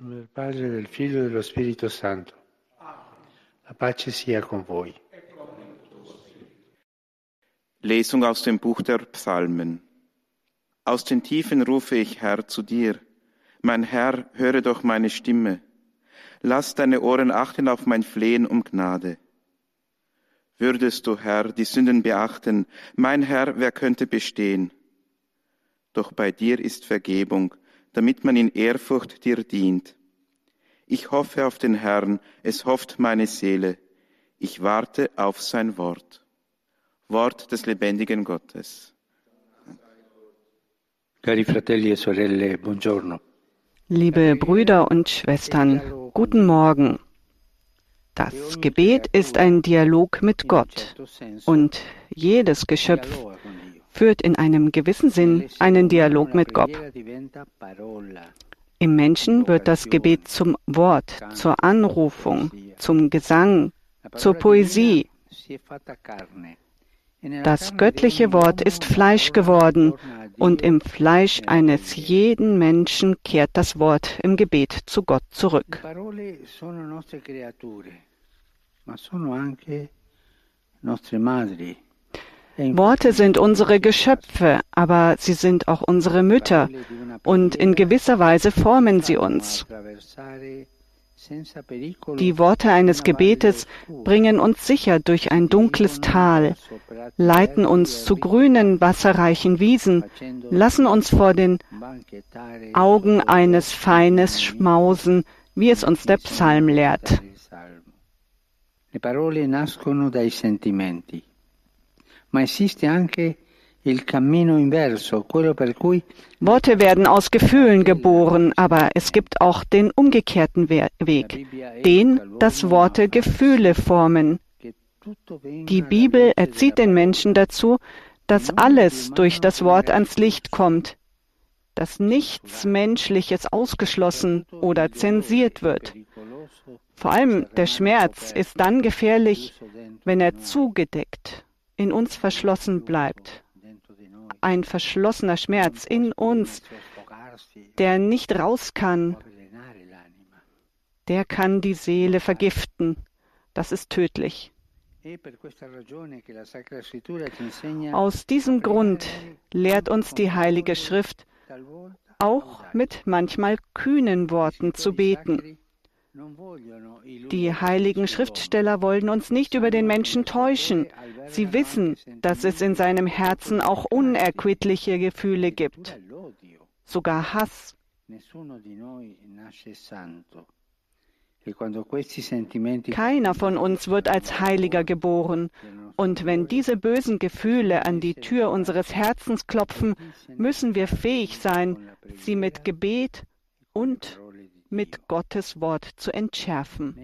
Del Padre, del Figlio e dello Spirito Santo. La pace sia con voi. Lesung aus dem Buch der Psalmen. Aus den Tiefen rufe ich, Herr, zu dir. Mein Herr, höre doch meine Stimme. Lass deine Ohren achten auf mein Flehen um Gnade. Würdest du, Herr, die Sünden beachten, mein Herr, wer könnte bestehen? Doch bei dir ist Vergebung, damit man in Ehrfurcht dir dient. Ich hoffe auf den Herrn, es hofft meine Seele. Ich warte auf sein Wort. Wort des lebendigen Gottes. Cari fratelli e sorelle, buongiorno. Liebe Brüder und Schwestern, guten Morgen. Das Gebet ist ein Dialog mit Gott und jedes Geschöpf führt in einem gewissen Sinn einen Dialog mit Gott. Im Menschen wird das Gebet zum Wort, zur Anrufung, zum Gesang, zur Poesie. Das göttliche Wort ist Fleisch geworden und im Fleisch eines jeden Menschen kehrt das Wort im Gebet zu Gott zurück. Worte sind unsere Geschöpfe, aber sie sind auch unsere Mütter und in gewisser Weise formen sie uns. Die Worte eines Gebetes bringen uns sicher durch ein dunkles Tal, leiten uns zu grünen, wasserreichen Wiesen, lassen uns vor den Augen eines Feines schmausen, wie es uns der Psalm lehrt. Le parole nascono dai sentimenti, ma esiste anche Worte werden aus Gefühlen geboren, aber es gibt auch den umgekehrten Weg, den, dass Worte Gefühle formen. Die Bibel erzieht den Menschen dazu, dass alles durch das Wort ans Licht kommt, dass nichts Menschliches ausgeschlossen oder zensiert wird. Vor allem der Schmerz ist dann gefährlich, wenn er zugedeckt, in uns verschlossen bleibt ein verschlossener Schmerz in uns, der nicht raus kann, der kann die Seele vergiften. Das ist tödlich. Aus diesem Grund lehrt uns die Heilige Schrift, auch mit manchmal kühnen Worten zu beten. Die heiligen Schriftsteller wollen uns nicht über den Menschen täuschen. Sie wissen, dass es in seinem Herzen auch unerquittliche Gefühle gibt, sogar Hass. Keiner von uns wird als Heiliger geboren. Und wenn diese bösen Gefühle an die Tür unseres Herzens klopfen, müssen wir fähig sein, sie mit Gebet und mit Gottes Wort zu entschärfen.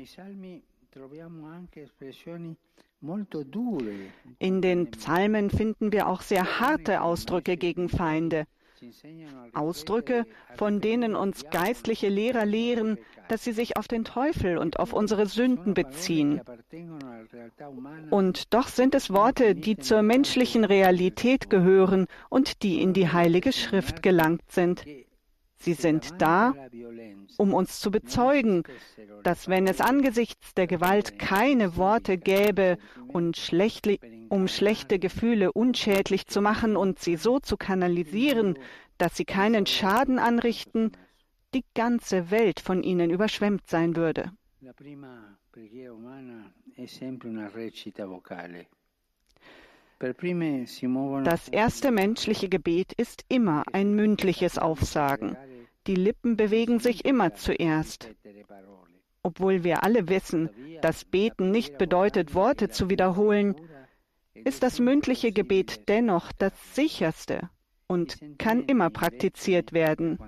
In den Psalmen finden wir auch sehr harte Ausdrücke gegen Feinde. Ausdrücke, von denen uns geistliche Lehrer lehren, dass sie sich auf den Teufel und auf unsere Sünden beziehen. Und doch sind es Worte, die zur menschlichen Realität gehören und die in die Heilige Schrift gelangt sind. Sie sind da, um uns zu bezeugen, dass wenn es angesichts der Gewalt keine Worte gäbe, und schlecht, um schlechte Gefühle unschädlich zu machen und sie so zu kanalisieren, dass sie keinen Schaden anrichten, die ganze Welt von ihnen überschwemmt sein würde. Das erste menschliche Gebet ist immer ein mündliches Aufsagen. Die Lippen bewegen sich immer zuerst. Obwohl wir alle wissen, dass Beten nicht bedeutet, Worte zu wiederholen, ist das mündliche Gebet dennoch das sicherste und kann immer praktiziert werden.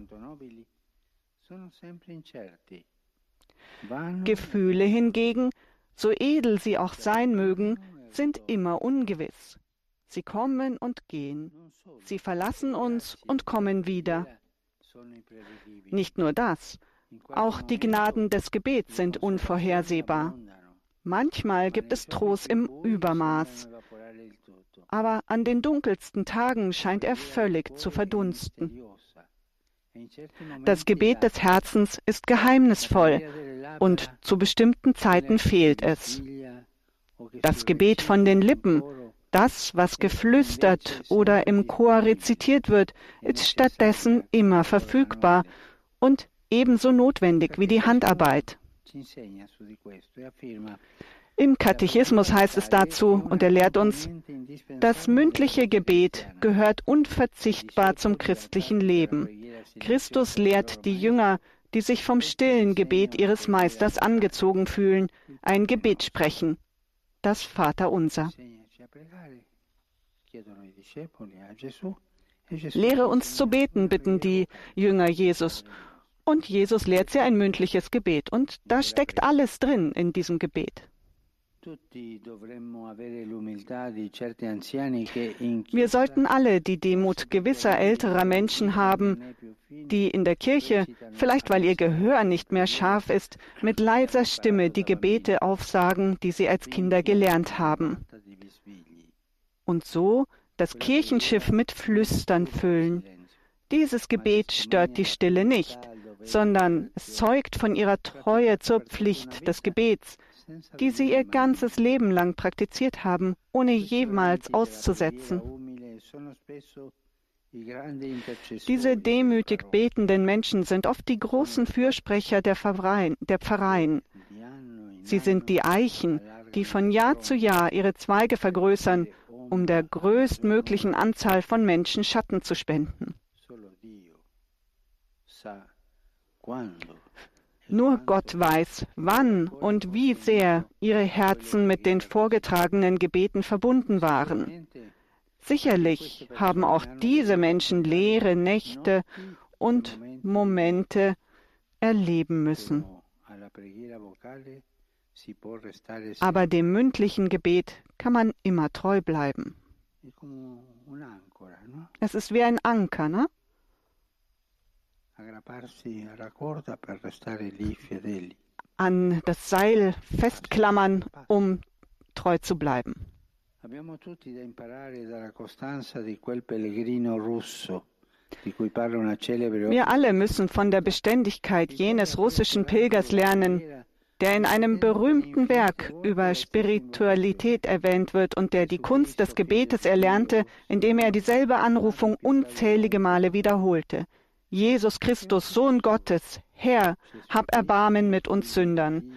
Gefühle hingegen, so edel sie auch sein mögen, sind immer ungewiss. Sie kommen und gehen. Sie verlassen uns und kommen wieder. Nicht nur das, auch die Gnaden des Gebets sind unvorhersehbar. Manchmal gibt es Trost im Übermaß, aber an den dunkelsten Tagen scheint er völlig zu verdunsten. Das Gebet des Herzens ist geheimnisvoll und zu bestimmten Zeiten fehlt es. Das Gebet von den Lippen, das, was geflüstert oder im Chor rezitiert wird, ist stattdessen immer verfügbar und ebenso notwendig wie die Handarbeit. Im Katechismus heißt es dazu, und er lehrt uns, das mündliche Gebet gehört unverzichtbar zum christlichen Leben. Christus lehrt die Jünger, die sich vom stillen Gebet ihres Meisters angezogen fühlen, ein Gebet sprechen, das Vaterunser. Lehre uns zu beten, bitten die Jünger Jesus. Und Jesus lehrt sie ein mündliches Gebet. Und da steckt alles drin in diesem Gebet. Wir sollten alle die Demut gewisser älterer Menschen haben, die in der Kirche, vielleicht weil ihr Gehör nicht mehr scharf ist, mit leiser Stimme die Gebete aufsagen, die sie als Kinder gelernt haben. Und so das Kirchenschiff mit Flüstern füllen. Dieses Gebet stört die Stille nicht, sondern es zeugt von ihrer Treue zur Pflicht des Gebets, die sie ihr ganzes Leben lang praktiziert haben, ohne jemals auszusetzen. Diese demütig betenden Menschen sind oft die großen Fürsprecher der Pfarreien. Der Pfarreien. Sie sind die Eichen, die von Jahr zu Jahr ihre Zweige vergrößern, um der größtmöglichen Anzahl von Menschen Schatten zu spenden. Nur Gott weiß, wann und wie sehr ihre Herzen mit den vorgetragenen Gebeten verbunden waren. Sicherlich haben auch diese Menschen leere Nächte und Momente erleben müssen. Aber dem mündlichen Gebet kann man immer treu bleiben. Es ist wie ein Anker, ne? An das Seil festklammern, um treu zu bleiben. Wir alle müssen von der Beständigkeit jenes russischen Pilgers lernen, der in einem berühmten Werk über Spiritualität erwähnt wird und der die Kunst des Gebetes erlernte, indem er dieselbe Anrufung unzählige Male wiederholte. Jesus Christus, Sohn Gottes, Herr, hab Erbarmen mit uns Sündern.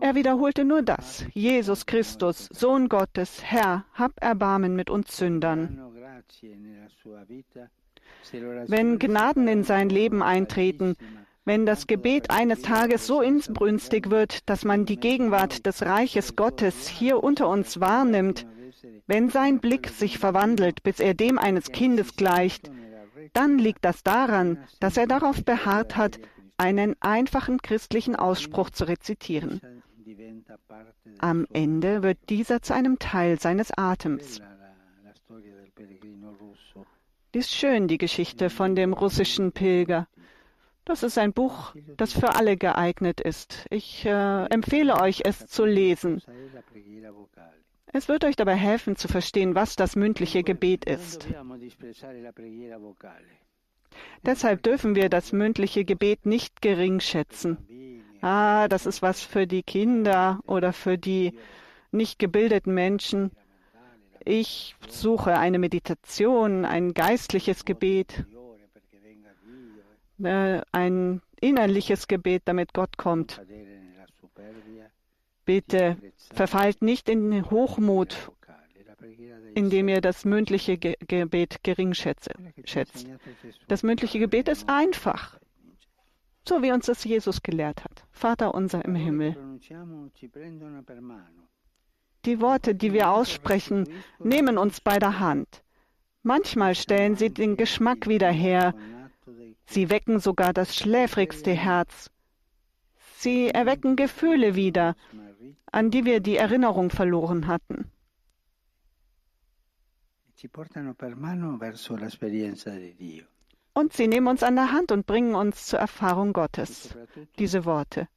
Er wiederholte nur das. Jesus Christus, Sohn Gottes, Herr, hab Erbarmen mit uns Sündern. Wenn Gnaden in sein Leben eintreten, wenn das Gebet eines Tages so insbrünstig wird, dass man die Gegenwart des Reiches Gottes hier unter uns wahrnimmt, wenn sein Blick sich verwandelt, bis er dem eines Kindes gleicht, dann liegt das daran, dass er darauf beharrt hat, einen einfachen christlichen Ausspruch zu rezitieren. Am Ende wird dieser zu einem Teil seines Atems. Ist schön, die Geschichte von dem russischen Pilger. Das ist ein Buch, das für alle geeignet ist. Ich äh, empfehle euch, es zu lesen. Es wird euch dabei helfen zu verstehen, was das mündliche Gebet ist. Deshalb dürfen wir das mündliche Gebet nicht gering schätzen. Ah, das ist was für die Kinder oder für die nicht gebildeten Menschen. Ich suche eine Meditation, ein geistliches Gebet. Äh, ein innerliches Gebet, damit Gott kommt. Bitte verfallt nicht in Hochmut, indem ihr das mündliche Ge Gebet gering schätzt. Das mündliche Gebet ist einfach, so wie uns das Jesus gelehrt hat. Vater unser im Himmel. Die Worte, die wir aussprechen, nehmen uns bei der Hand. Manchmal stellen sie den Geschmack wieder her, Sie wecken sogar das schläfrigste Herz. Sie erwecken Gefühle wieder, an die wir die Erinnerung verloren hatten. Und sie nehmen uns an der Hand und bringen uns zur Erfahrung Gottes, diese Worte.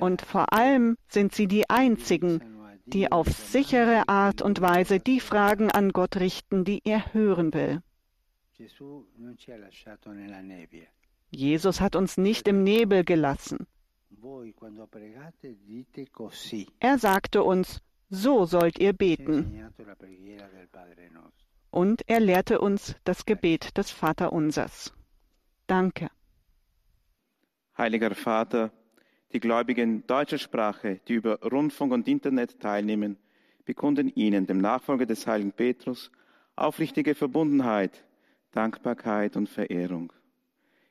Und vor allem sind sie die einzigen, die auf sichere Art und Weise die Fragen an Gott richten, die er hören will. Jesus hat uns nicht im Nebel gelassen. Er sagte uns, so sollt ihr beten. Und er lehrte uns das Gebet des Vaterunsers. Danke. Heiliger Vater, die Gläubigen deutscher Sprache, die über Rundfunk und Internet teilnehmen, bekunden Ihnen, dem Nachfolger des heiligen Petrus, aufrichtige Verbundenheit, Dankbarkeit und Verehrung.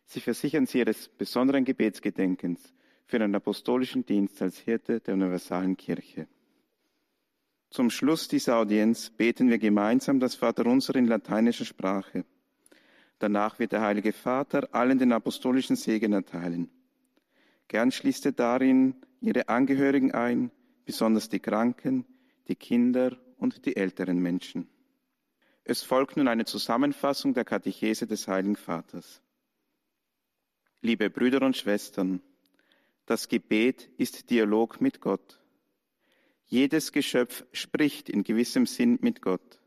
Sie versichern Sie Ihres besonderen Gebetsgedenkens für den apostolischen Dienst als Hirte der universalen Kirche. Zum Schluss dieser Audienz beten wir gemeinsam das Vaterunser in lateinischer Sprache. Danach wird der Heilige Vater allen den apostolischen Segen erteilen. Gern schließt er darin ihre Angehörigen ein, besonders die Kranken, die Kinder und die älteren Menschen. Es folgt nun eine Zusammenfassung der Katechese des Heiligen Vaters. Liebe Brüder und Schwestern, das Gebet ist Dialog mit Gott. Jedes Geschöpf spricht in gewissem Sinn mit Gott.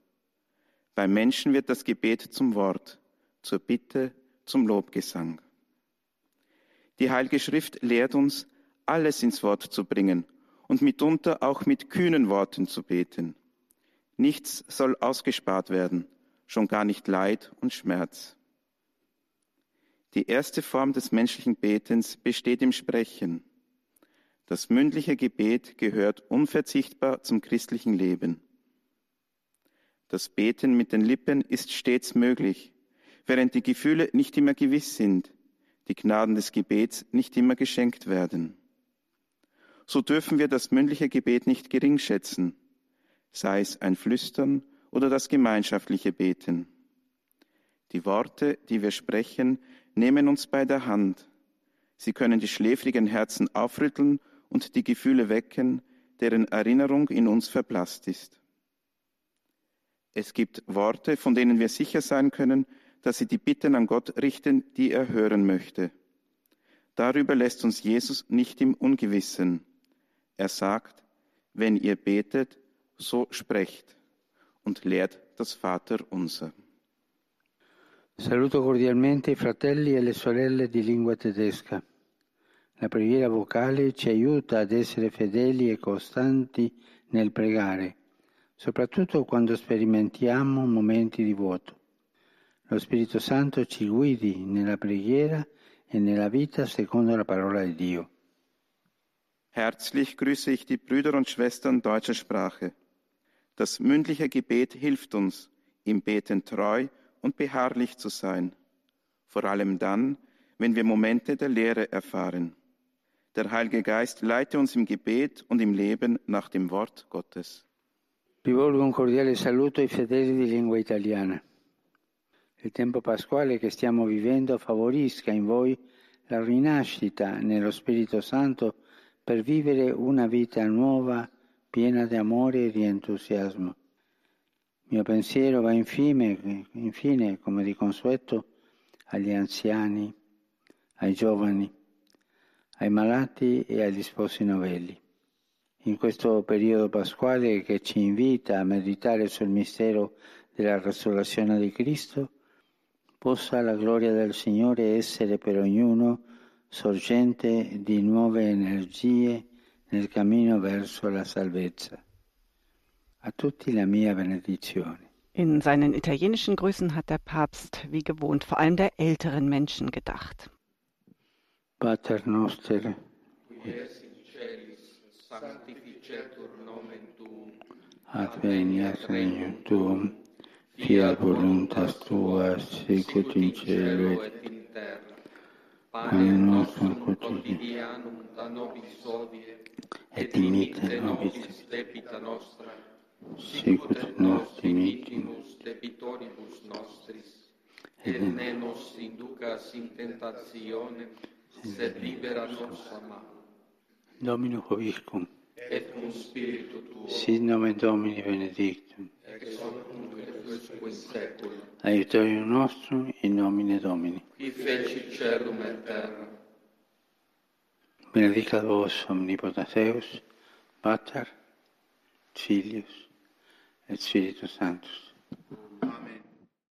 Beim Menschen wird das Gebet zum Wort, zur Bitte, zum Lobgesang. Die Heilige Schrift lehrt uns, alles ins Wort zu bringen und mitunter auch mit kühnen Worten zu beten. Nichts soll ausgespart werden, schon gar nicht Leid und Schmerz. Die erste Form des menschlichen Betens besteht im Sprechen. Das mündliche Gebet gehört unverzichtbar zum christlichen Leben. Das Beten mit den Lippen ist stets möglich, während die Gefühle nicht immer gewiss sind die Gnaden des Gebets nicht immer geschenkt werden. So dürfen wir das mündliche Gebet nicht gering schätzen, sei es ein Flüstern oder das gemeinschaftliche Beten. Die Worte, die wir sprechen, nehmen uns bei der Hand. Sie können die schläfrigen Herzen aufrütteln und die Gefühle wecken, deren Erinnerung in uns verblasst ist. Es gibt Worte, von denen wir sicher sein können, dass sie die Bitten an Gott richten, die er hören möchte. Darüber lässt uns Jesus nicht im Ungewissen. Er sagt, wenn ihr betet, so sprecht und lehrt das Vater unser. Saluto cordialmente i fratelli e le sorelle di lingua tedesca. La preghiera vocale ci aiuta ad essere fedeli e costanti nel pregare, soprattutto quando sperimentiamo momenti di vuoto. Lo Spirito Santo ci guidi nella preghiera e nella vita secondo la parola di Dio. Herzlich grüße ich die Brüder und Schwestern deutscher Sprache. Das mündliche Gebet hilft uns, im Beten treu und beharrlich zu sein, vor allem dann, wenn wir Momente der Lehre erfahren. Der Heilige Geist leite uns im Gebet und im Leben nach dem Wort Gottes. Rivolgo un cordiale saluto ai fedeli di lingua italiana. Il tempo pasquale che stiamo vivendo favorisca in voi la rinascita nello Spirito Santo per vivere una vita nuova, piena di amore e di entusiasmo. Mio pensiero va infine, infine, come di consueto, agli anziani, ai giovani, ai malati e agli sposi novelli. In questo periodo pasquale che ci invita a meditare sul mistero della resurrezione di Cristo, possa la gloria del Signore essere per ognuno sorgente di nuove energie nel cammino verso la salvezza. A tutti la mia benedizione. In seinen italienischen Grüßen hat der Papst wie gewohnt vor allem der älteren Menschen gedacht. Pater noster, adveniat regnum tuum, fiat voluntas tua, sicut in cielo et in terra. Pane nostrum quotidianum da nobis hodie, et dimitte nobis debita nostra, sicut nos dimittimus debitoribus nostris, et ne nos inducas in tentationem, sed libera nos a malo. Domino Hoviscum. Et cum spiritu tuo. Sit nomen Domini benedictum. Ex hoc nunc et usque in saecula. Aiutorium nostrum in nomine Domini. Qui feci celum et terra. Benedicat vos omnipotens Pater, Filius et Spiritus Sanctus.